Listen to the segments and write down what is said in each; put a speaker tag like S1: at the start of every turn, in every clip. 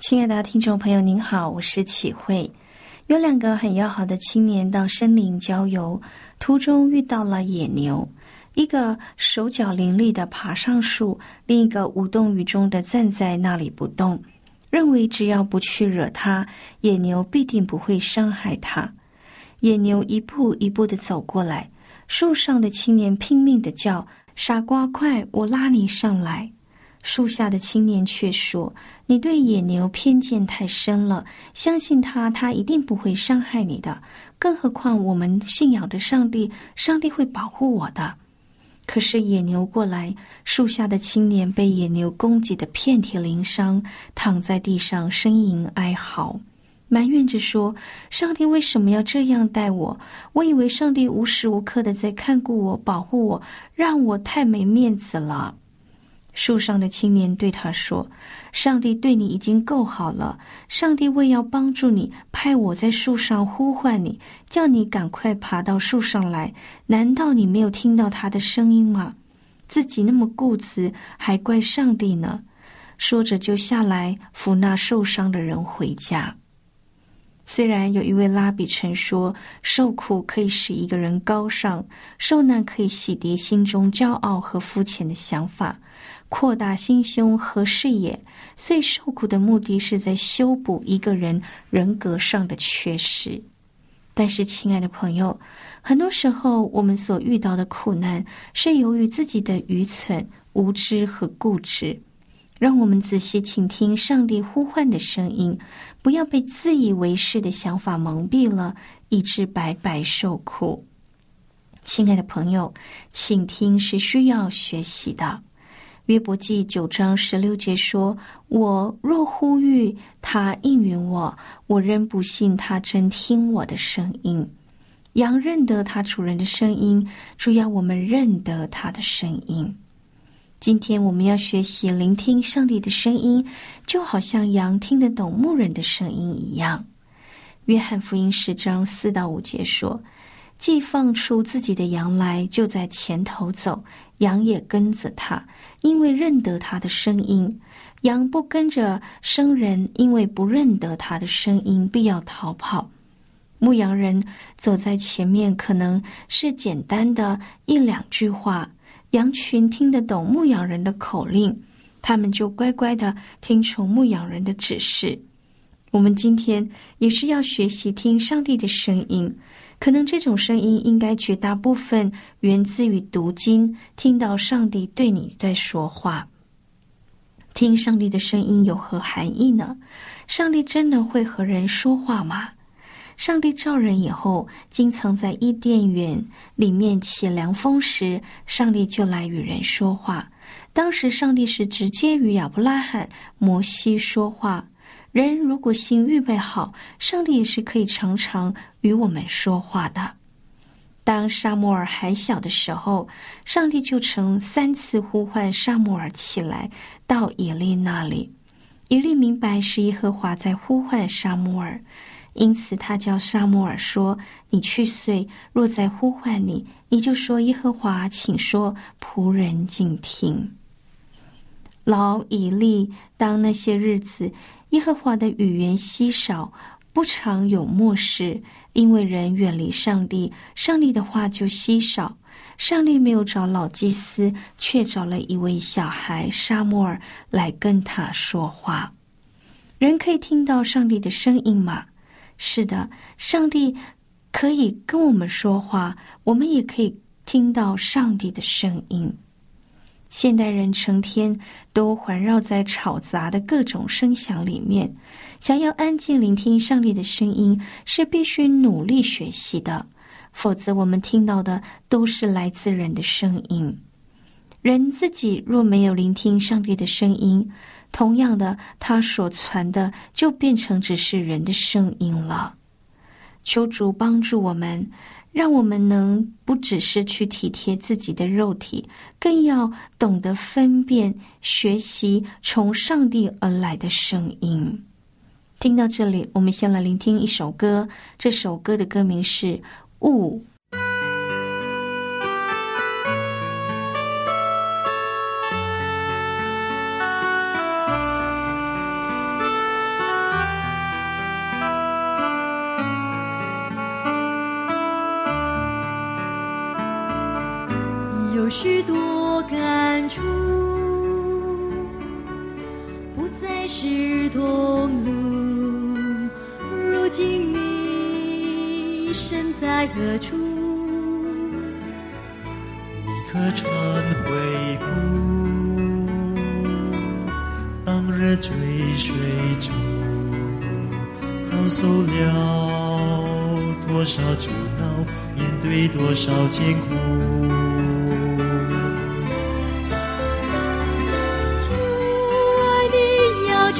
S1: 亲爱的听众朋友，您好，我是启慧。有两个很要好的青年到森林郊游，途中遇到了野牛，一个手脚伶俐的爬上树，另一个无动于衷的站在那里不动，认为只要不去惹它，野牛必定不会伤害它。野牛一步一步的走过来，树上的青年拼命的叫：“傻瓜，快，我拉你上来。”树下的青年却说：“你对野牛偏见太深了，相信他，他一定不会伤害你的。更何况我们信仰的上帝，上帝会保护我的。”可是野牛过来，树下的青年被野牛攻击的遍体鳞伤，躺在地上呻吟哀嚎，埋怨着说：“上帝为什么要这样待我？我以为上帝无时无刻的在看顾我、保护我，让我太没面子了。”树上的青年对他说：“上帝对你已经够好了。上帝为要帮助你，派我在树上呼唤你，叫你赶快爬到树上来。难道你没有听到他的声音吗？自己那么固执，还怪上帝呢？”说着就下来扶那受伤的人回家。虽然有一位拉比曾说，受苦可以使一个人高尚，受难可以洗涤心中骄傲和肤浅的想法。扩大心胸和视野，所以受苦的目的是在修补一个人人格上的缺失。但是，亲爱的朋友，很多时候我们所遇到的苦难是由于自己的愚蠢、无知和固执。让我们仔细倾听上帝呼唤的声音，不要被自以为是的想法蒙蔽了，以致白白受苦。亲爱的朋友，倾听是需要学习的。约伯记九章十六节说：“我若呼吁他应允我，我仍不信他真听我的声音。羊认得他主人的声音，主要我们认得他的声音。今天我们要学习聆听上帝的声音，就好像羊听得懂牧人的声音一样。”约翰福音十章四到五节说：“既放出自己的羊来，就在前头走。”羊也跟着他，因为认得他的声音；羊不跟着生人，因为不认得他的声音，必要逃跑。牧羊人走在前面，可能是简单的一两句话，羊群听得懂牧羊人的口令，他们就乖乖的听从牧羊人的指示。我们今天也是要学习听上帝的声音。可能这种声音应该绝大部分源自于读经，听到上帝对你在说话。听上帝的声音有何含义呢？上帝真的会和人说话吗？上帝造人以后，经常在伊甸园里面起凉风时，上帝就来与人说话。当时上帝是直接与亚伯拉罕、摩西说话。人如果心预备好，上帝也是可以常常与我们说话的。当沙摩尔还小的时候，上帝就曾三次呼唤沙摩尔起来到以利那里。以利明白是耶和华在呼唤沙摩尔，因此他叫沙摩尔说：“你去睡，若在呼唤你，你就说耶和华，请说，仆人静听。”老以利当那些日子，耶和华的语言稀少，不常有漠视。因为人远离上帝，上帝的话就稀少。上帝没有找老祭司，却找了一位小孩沙摩尔来跟他说话。人可以听到上帝的声音吗？是的，上帝可以跟我们说话，我们也可以听到上帝的声音。现代人成天都环绕在吵杂的各种声响里面，想要安静聆听上帝的声音，是必须努力学习的。否则，我们听到的都是来自人的声音。人自己若没有聆听上帝的声音，同样的，他所传的就变成只是人的声音了。求主帮助我们。让我们能不只是去体贴自己的肉体，更要懂得分辨、学习从上帝而来的声音。听到这里，我们先来聆听一首歌。这首歌的歌名是《雾》。
S2: 同路。如今你身在何处？
S3: 你可曾回顾？当日追随中，遭受了多少阻挠，面对多少艰苦。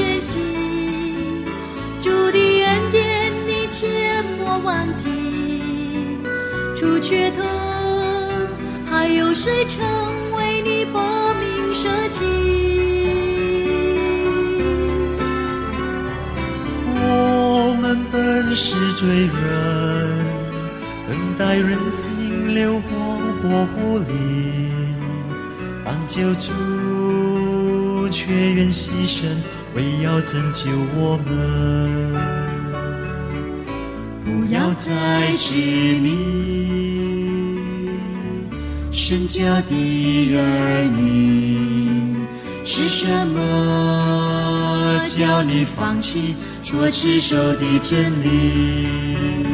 S2: 珍惜主的恩典，你切莫忘记。朱雀藤，还有谁曾为你搏命舍弃？
S3: 我们本是罪人，等待人尽流荒火不离，当救主却愿牺牲。为要拯救我们，不要再执迷神家的儿女，是什么叫你放弃做持守的真理？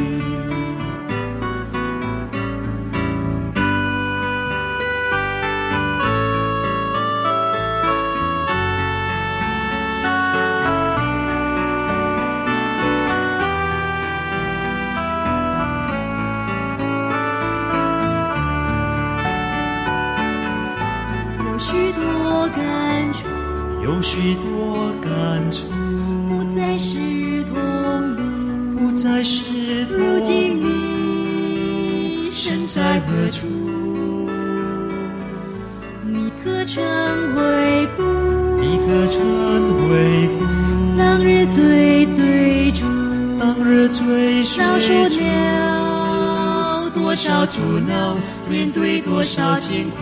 S3: 艰苦。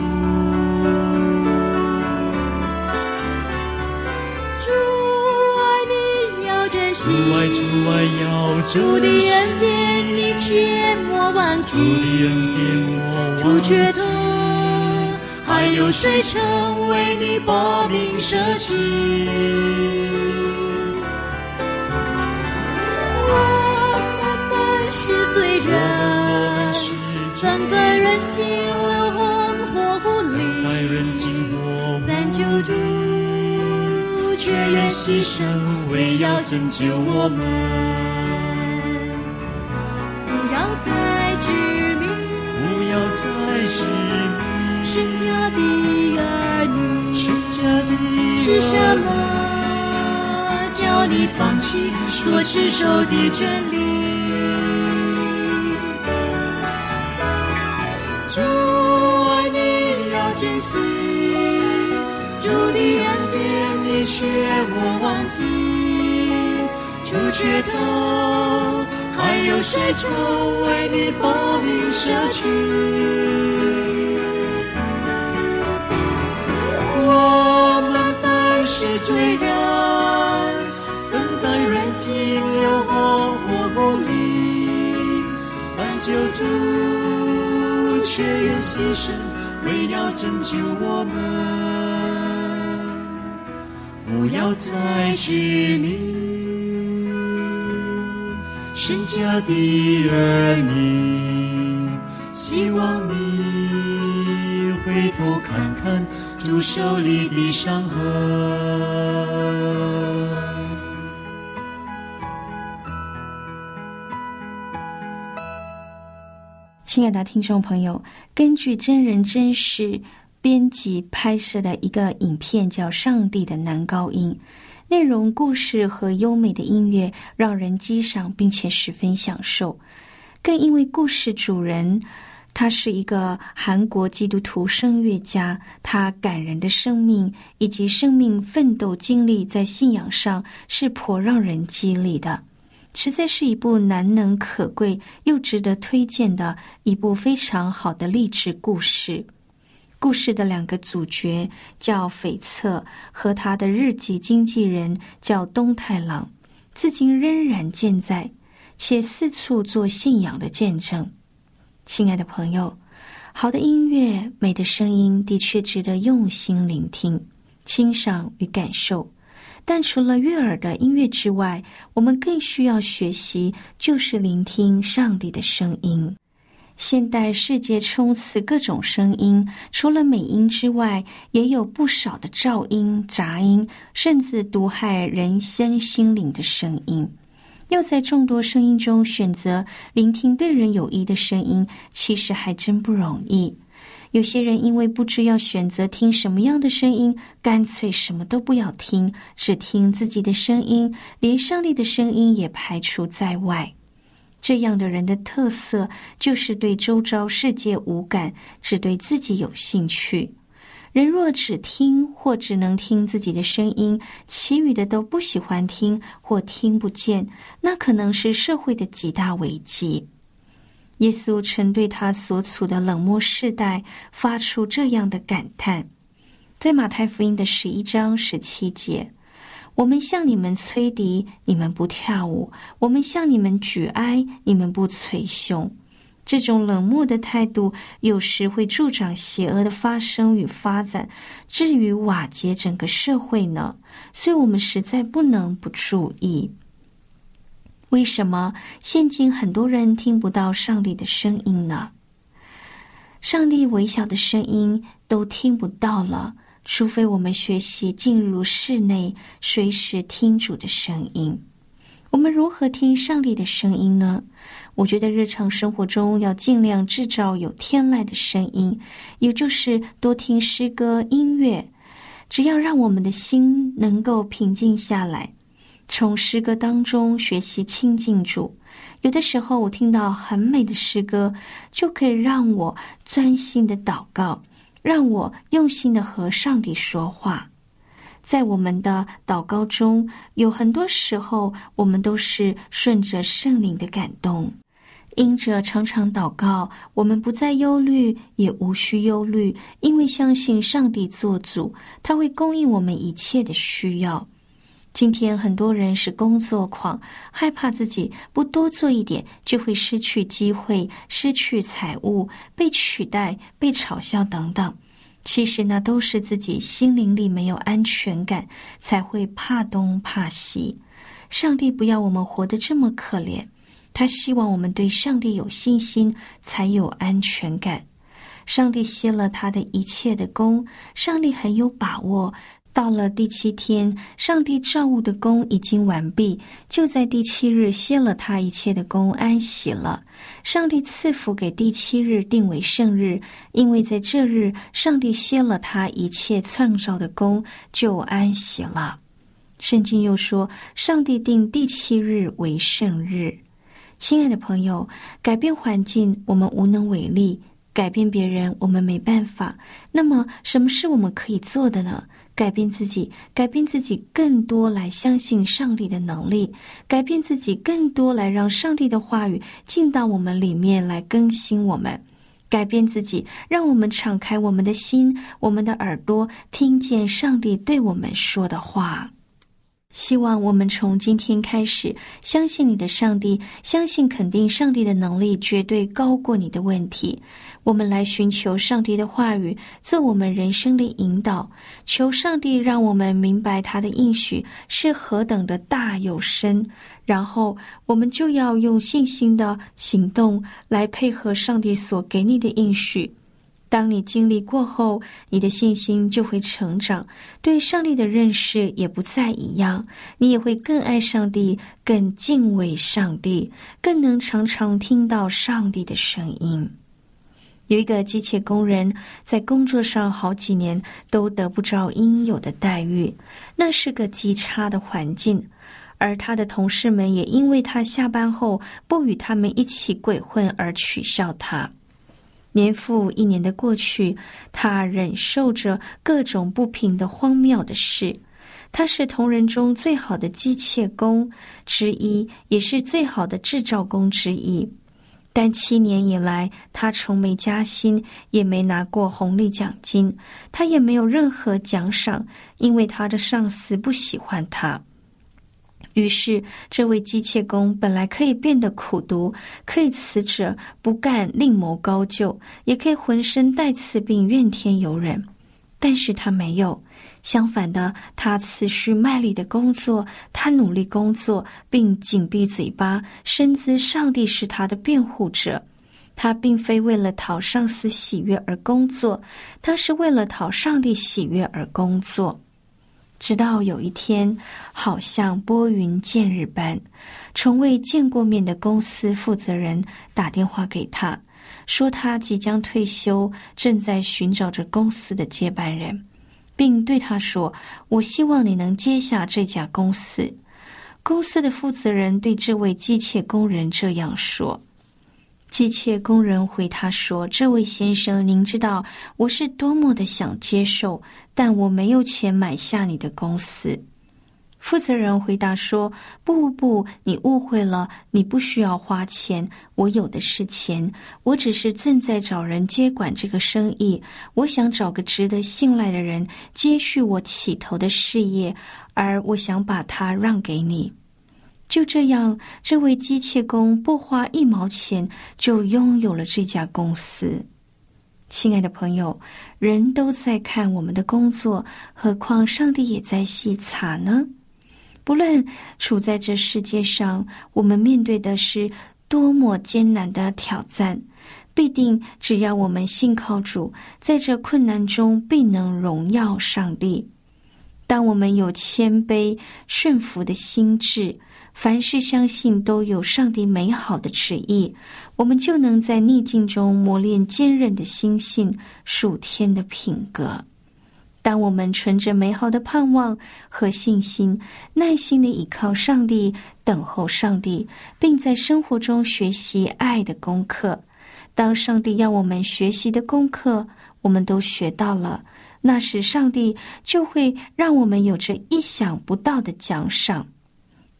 S2: 主爱你要珍惜，
S3: 主爱主爱要珍惜。
S2: 主的恩典你切莫忘记，
S3: 主的恩典莫忘记。
S2: 还有谁曾为你把命舍弃？我们本是罪人。人却愿牺牲，为要拯救我们。不要再执迷，
S3: 不要再执迷，
S2: 神家的儿女，
S3: 神家的
S2: 是什么叫你放弃所持守的真理？珍惜。主的恩典你却莫忘记，主却道，还有谁曾为你报名舍去？我们本是罪人，等待人尽流活活不离，但救主却愿牺牲，为要拯救我们。不要再执迷身家的儿女，希望你回头看看主手里的伤痕。
S1: 亲爱的听众朋友，根据真人真事编辑拍摄的一个影片，叫《上帝的男高音》，内容、故事和优美的音乐让人激赏，并且十分享受。更因为故事主人他是一个韩国基督徒声乐家，他感人的生命以及生命奋斗经历，在信仰上是颇让人激励的。实在是一部难能可贵又值得推荐的一部非常好的励志故事。故事的两个主角叫斐策和他的日记经纪人叫东太郎，至今仍然健在，且四处做信仰的见证。亲爱的朋友，好的音乐、美的声音的确值得用心聆听、欣赏与感受。但除了悦耳的音乐之外，我们更需要学习，就是聆听上帝的声音。现代世界充斥各种声音，除了美音之外，也有不少的噪音、杂音，甚至毒害人身心灵的声音。要在众多声音中选择聆听对人有益的声音，其实还真不容易。有些人因为不知要选择听什么样的声音，干脆什么都不要听，只听自己的声音，连上帝的声音也排除在外。这样的人的特色就是对周遭世界无感，只对自己有兴趣。人若只听或只能听自己的声音，其余的都不喜欢听或听不见，那可能是社会的极大危机。耶稣曾对他所处的冷漠世代发出这样的感叹，在马太福音的十一章十七节：“我们向你们吹笛，你们不跳舞；我们向你们举哀，你们不捶胸。”这种冷漠的态度，有时会助长邪恶的发生与发展，至于瓦解整个社会呢？所以我们实在不能不注意。为什么现今很多人听不到上帝的声音呢？上帝微小的声音都听不到了，除非我们学习进入室内，随时听主的声音。我们如何听上帝的声音呢？我觉得日常生活中要尽量制造有天籁的声音，也就是多听诗歌、音乐。只要让我们的心能够平静下来。从诗歌当中学习亲近主，有的时候我听到很美的诗歌，就可以让我专心的祷告，让我用心的和上帝说话。在我们的祷告中，有很多时候我们都是顺着圣灵的感动，因着常常祷告，我们不再忧虑，也无需忧虑，因为相信上帝做主，他会供应我们一切的需要。今天很多人是工作狂，害怕自己不多做一点就会失去机会、失去财物、被取代、被嘲笑等等。其实那都是自己心灵里没有安全感，才会怕东怕西。上帝不要我们活得这么可怜，他希望我们对上帝有信心，才有安全感。上帝歇了他的一切的功，上帝很有把握。到了第七天，上帝造物的功已经完毕，就在第七日歇了他一切的功，安息了。上帝赐福给第七日定为圣日，因为在这日，上帝歇了他一切创造的功，就安息了。圣经又说，上帝定第七日为圣日。亲爱的朋友，改变环境我们无能为力，改变别人我们没办法，那么什么是我们可以做的呢？改变自己，改变自己更多来相信上帝的能力，改变自己更多来让上帝的话语进到我们里面来更新我们，改变自己，让我们敞开我们的心，我们的耳朵，听见上帝对我们说的话。希望我们从今天开始相信你的上帝，相信肯定上帝的能力绝对高过你的问题。我们来寻求上帝的话语，做我们人生的引导。求上帝让我们明白他的应许是何等的大有深，然后我们就要用信心的行动来配合上帝所给你的应许。当你经历过后，你的信心就会成长，对上帝的认识也不再一样，你也会更爱上帝，更敬畏上帝，更能常常听到上帝的声音。有一个机械工人在工作上好几年都得不着应有的待遇，那是个极差的环境，而他的同事们也因为他下班后不与他们一起鬼混而取笑他。年复一年的过去，他忍受着各种不平的荒谬的事。他是同仁中最好的机械工之一，也是最好的制造工之一。但七年以来，他从没加薪，也没拿过红利奖金，他也没有任何奖赏，因为他的上司不喜欢他。于是，这位机械工本来可以变得苦读，可以辞职不干，另谋高就，也可以浑身带刺并怨天尤人，但是他没有。相反的，他持续卖力的工作，他努力工作，并紧闭嘴巴，深知上帝是他的辩护者。他并非为了讨上司喜悦而工作，他是为了讨上帝喜悦而工作。直到有一天，好像拨云见日般，从未见过面的公司负责人打电话给他，说他即将退休，正在寻找着公司的接班人，并对他说：“我希望你能接下这家公司。”公司的负责人对这位机械工人这样说。机械工人回他说：“这位先生，您知道我是多么的想接受，但我没有钱买下你的公司。”负责人回答说：“不不不，你误会了，你不需要花钱，我有的是钱。我只是正在找人接管这个生意，我想找个值得信赖的人接续我起头的事业，而我想把它让给你。”就这样，这位机械工不花一毛钱就拥有了这家公司。亲爱的朋友，人都在看我们的工作，何况上帝也在细查呢？不论处在这世界上，我们面对的是多么艰难的挑战，必定只要我们信靠主，在这困难中必能荣耀上帝。当我们有谦卑顺服的心智。凡事相信都有上帝美好的旨意，我们就能在逆境中磨练坚韧的心性、属天的品格。当我们存着美好的盼望和信心，耐心的倚靠上帝，等候上帝，并在生活中学习爱的功课。当上帝要我们学习的功课，我们都学到了，那时上帝就会让我们有着意想不到的奖赏。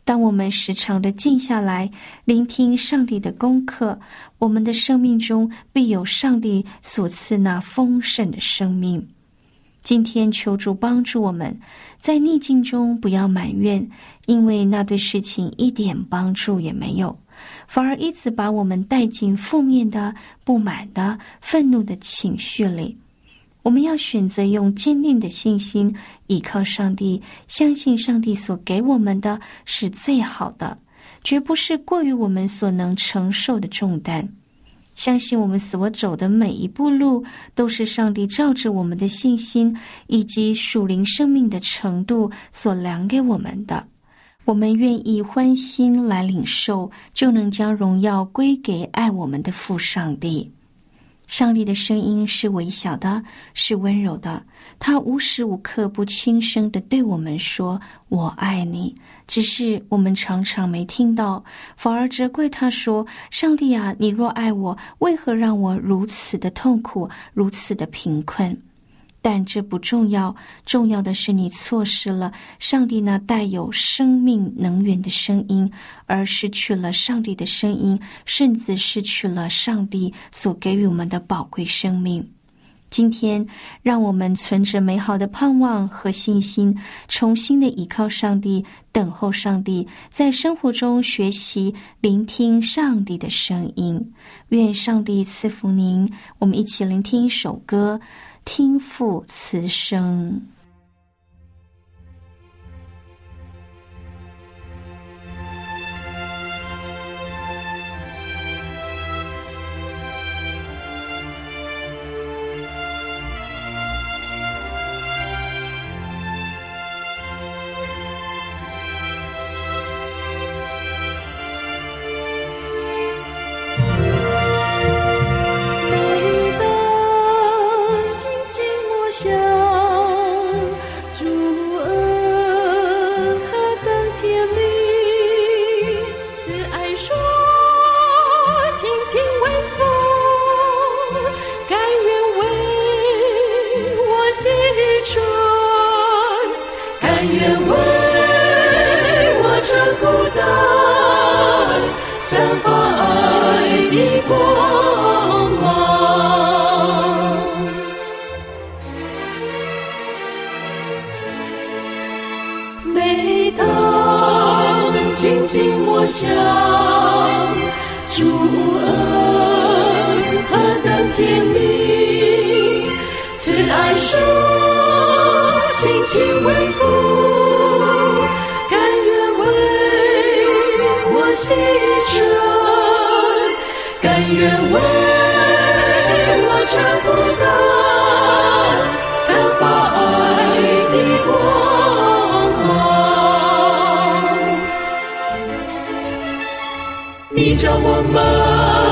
S1: 当我们时常的静下来，聆听上帝的功课，我们的生命中必有上帝所赐那丰盛的生命。今天求主帮助我们，在逆境中不要埋怨，因为那对事情一点帮助也没有，反而一直把我们带进负面的、不满的、愤怒的情绪里。我们要选择用坚定的信心依靠上帝，相信上帝所给我们的是最好的，绝不是过于我们所能承受的重担。相信我们所走的每一步路，都是上帝照着我们的信心以及属灵生命的程度所量给我们的。我们愿意欢心来领受，就能将荣耀归给爱我们的父上帝。上帝的声音是微小的，是温柔的。他无时无刻不轻声的对我们说：“我爱你。”只是我们常常没听到，反而责怪他说：“上帝啊，你若爱我，为何让我如此的痛苦，如此的贫困？”但这不重要，重要的是你错失了上帝那带有生命能源的声音，而失去了上帝的声音，甚至失去了上帝所给予我们的宝贵生命。今天，让我们存着美好的盼望和信心，重新的依靠上帝，等候上帝，在生活中学习聆听上帝的声音。愿上帝赐福您。我们一起聆听一首歌。听父慈声。
S2: 想主恩何等甜蜜，慈爱说亲情为父，甘愿为我牺牲，甘愿为我承负担，散发爱的光叫我们。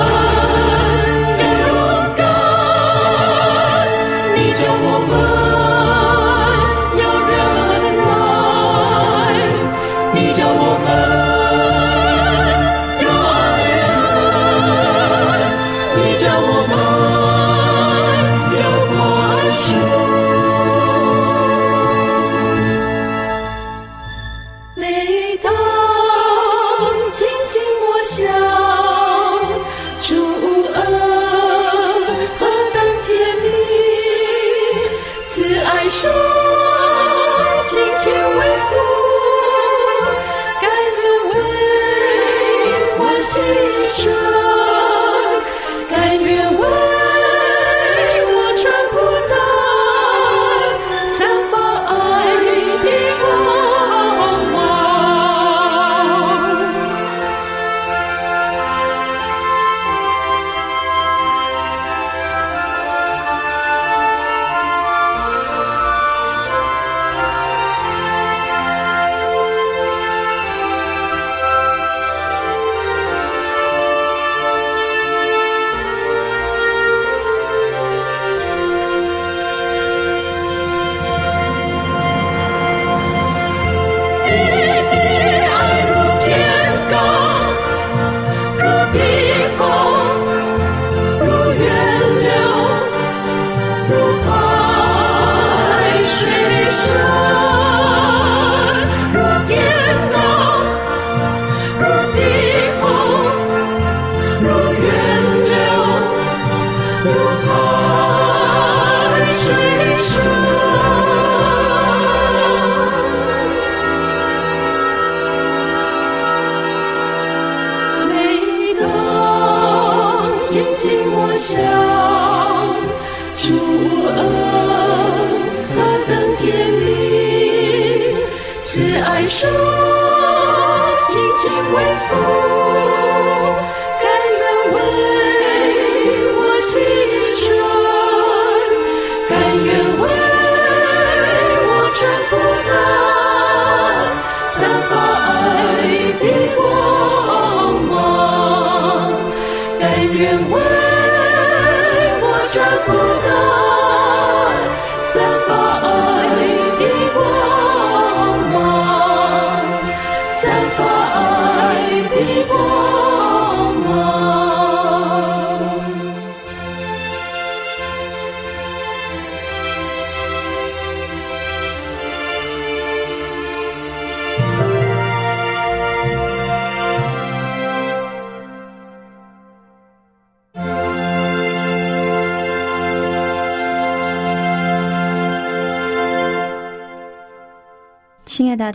S2: 爱说亲情为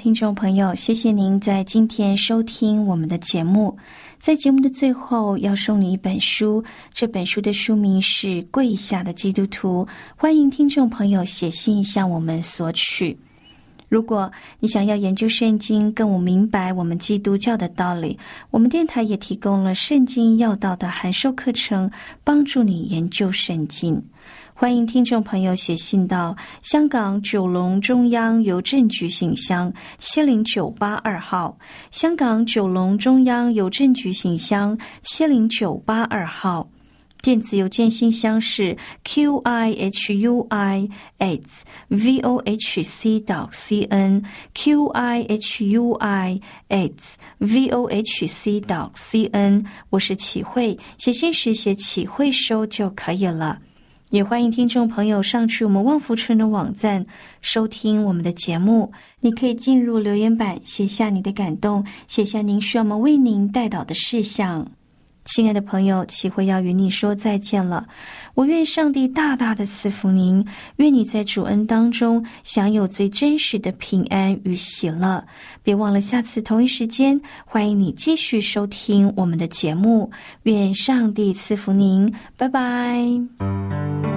S1: 听众朋友，谢谢您在今天收听我们的节目。在节目的最后，要送你一本书，这本书的书名是《跪下的基督徒》，欢迎听众朋友写信向我们索取。如果你想要研究圣经，更明白我们基督教的道理，我们电台也提供了圣经要道的函授课程，帮助你研究圣经。欢迎听众朋友写信到香港九龙中央邮政局信箱七零九八二号，香港九龙中央邮政局信箱七零九八二号。电子邮件信箱是 q i h u i s v o h c 到 c n q i h u i s v o h c 到 c n。我是启慧，写信时写启慧收就可以了。也欢迎听众朋友上去我们旺福村的网站收听我们的节目。你可以进入留言板写下你的感动，写下您需要我们为您带导的事项。亲爱的朋友，齐慧要与你说再见了。我愿上帝大大的赐福您，愿你在主恩当中享有最真实的平安与喜乐。别忘了下次同一时间，欢迎你继续收听我们的节目。愿上帝赐福您，拜拜。